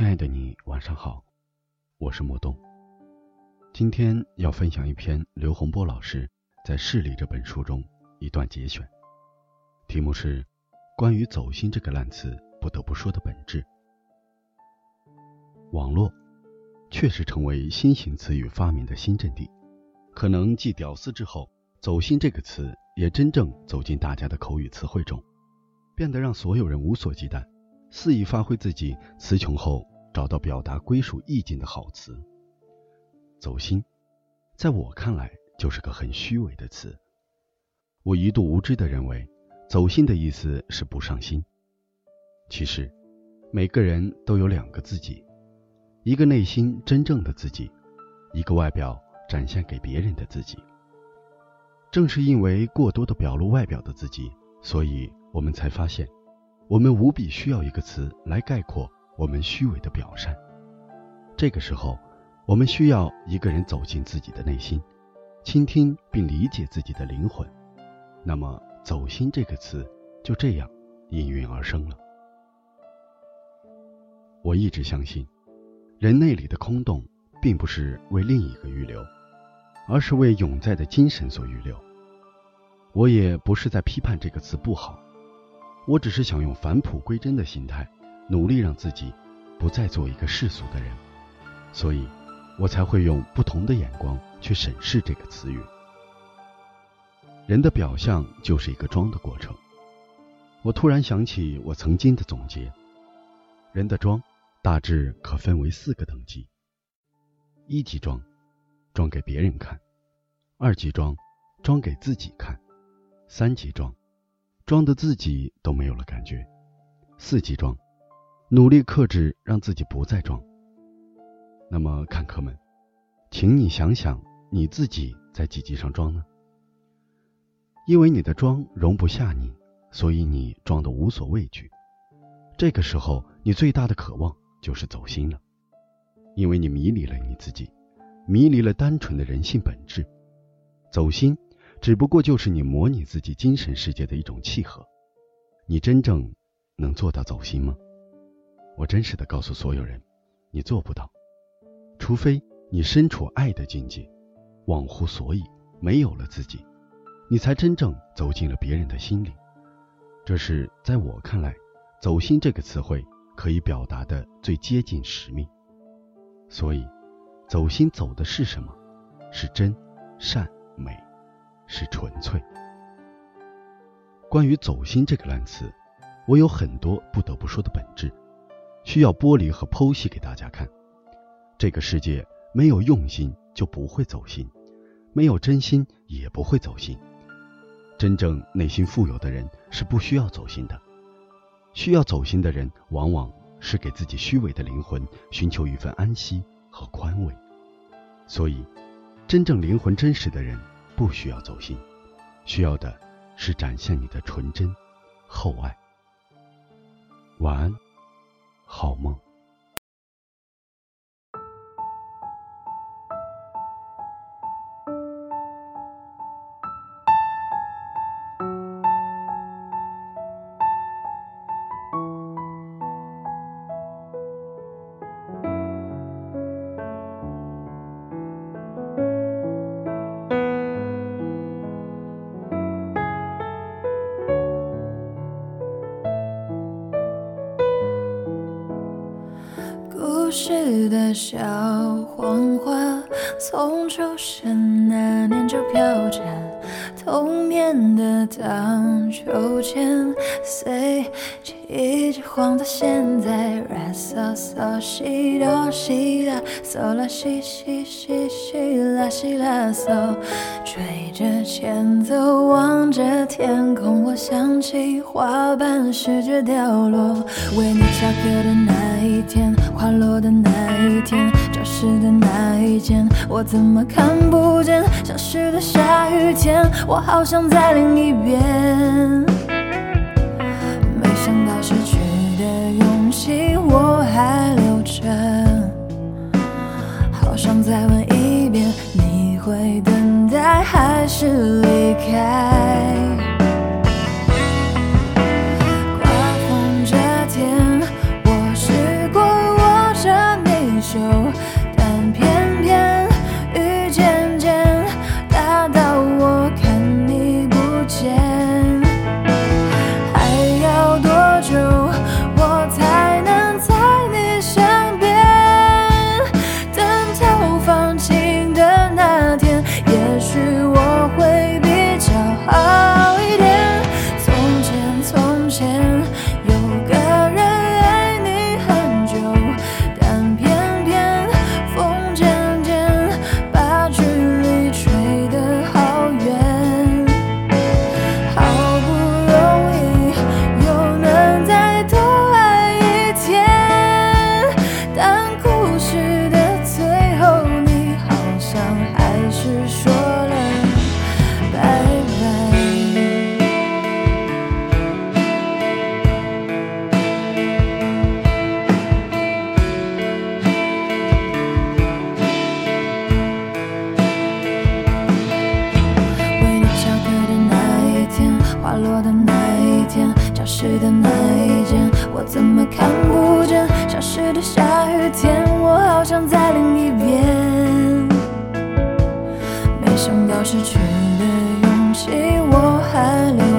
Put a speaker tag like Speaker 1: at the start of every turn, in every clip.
Speaker 1: 亲爱的你，晚上好，我是莫东。今天要分享一篇刘洪波老师在《视力》这本书中一段节选，题目是《关于走心这个烂词不得不说的本质》。网络确实成为新型词语发明的新阵地，可能继“屌丝”之后，“走心”这个词也真正走进大家的口语词汇中，变得让所有人无所忌惮。肆意发挥自己词穷后找到表达归属意境的好词，走心，在我看来就是个很虚伪的词。我一度无知的认为，走心的意思是不上心。其实，每个人都有两个自己，一个内心真正的自己，一个外表展现给别人的自己。正是因为过多的表露外表的自己，所以我们才发现。我们无比需要一个词来概括我们虚伪的表善。这个时候，我们需要一个人走进自己的内心，倾听并理解自己的灵魂。那么，“走心”这个词就这样应运而生了。我一直相信，人内里的空洞并不是为另一个预留，而是为永在的精神所预留。我也不是在批判这个词不好。我只是想用返璞归真的心态，努力让自己不再做一个世俗的人，所以，我才会用不同的眼光去审视这个词语。人的表象就是一个装的过程。我突然想起我曾经的总结：人的装大致可分为四个等级：一级装，装给别人看；二级装，装给自己看；三级装。装的自己都没有了感觉，四级装，努力克制，让自己不再装。那么，看客们，请你想想你自己在几级上装呢？因为你的装容不下你，所以你装的无所畏惧。这个时候，你最大的渴望就是走心了，因为你迷离了你自己，迷离了单纯的人性本质，走心。只不过就是你模拟自己精神世界的一种契合，你真正能做到走心吗？我真实的告诉所有人，你做不到，除非你身处爱的境界，忘乎所以，没有了自己，你才真正走进了别人的心里。这是在我看来，走心这个词汇可以表达的最接近使命。所以，走心走的是什么？是真、善、美。是纯粹。关于“走心”这个烂词，我有很多不得不说的本质，需要剥离和剖析给大家看。这个世界没有用心就不会走心，没有真心也不会走心。真正内心富有的人是不需要走心的，需要走心的人往往是给自己虚伪的灵魂寻求一份安息和宽慰。所以，真正灵魂真实的人。不需要走心，需要的是展现你的纯真、厚爱。晚安，好梦。
Speaker 2: 故事的小黄花，从出生那年就飘着。童年的荡秋千，随一直晃到现在。啦嗦嗦西哆西啦，嗦啦西西西西啦西啦嗦，吹着前奏，望着天空，我想起花瓣试着掉落，为你下课的那一天，花落的那一天，教室的那一间，我怎么看不见消失的下雨天？我好想在另一边，还是离开？的下雨天，我好想再淋一遍。没想到失去的勇气，我还留。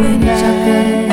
Speaker 2: 为你加更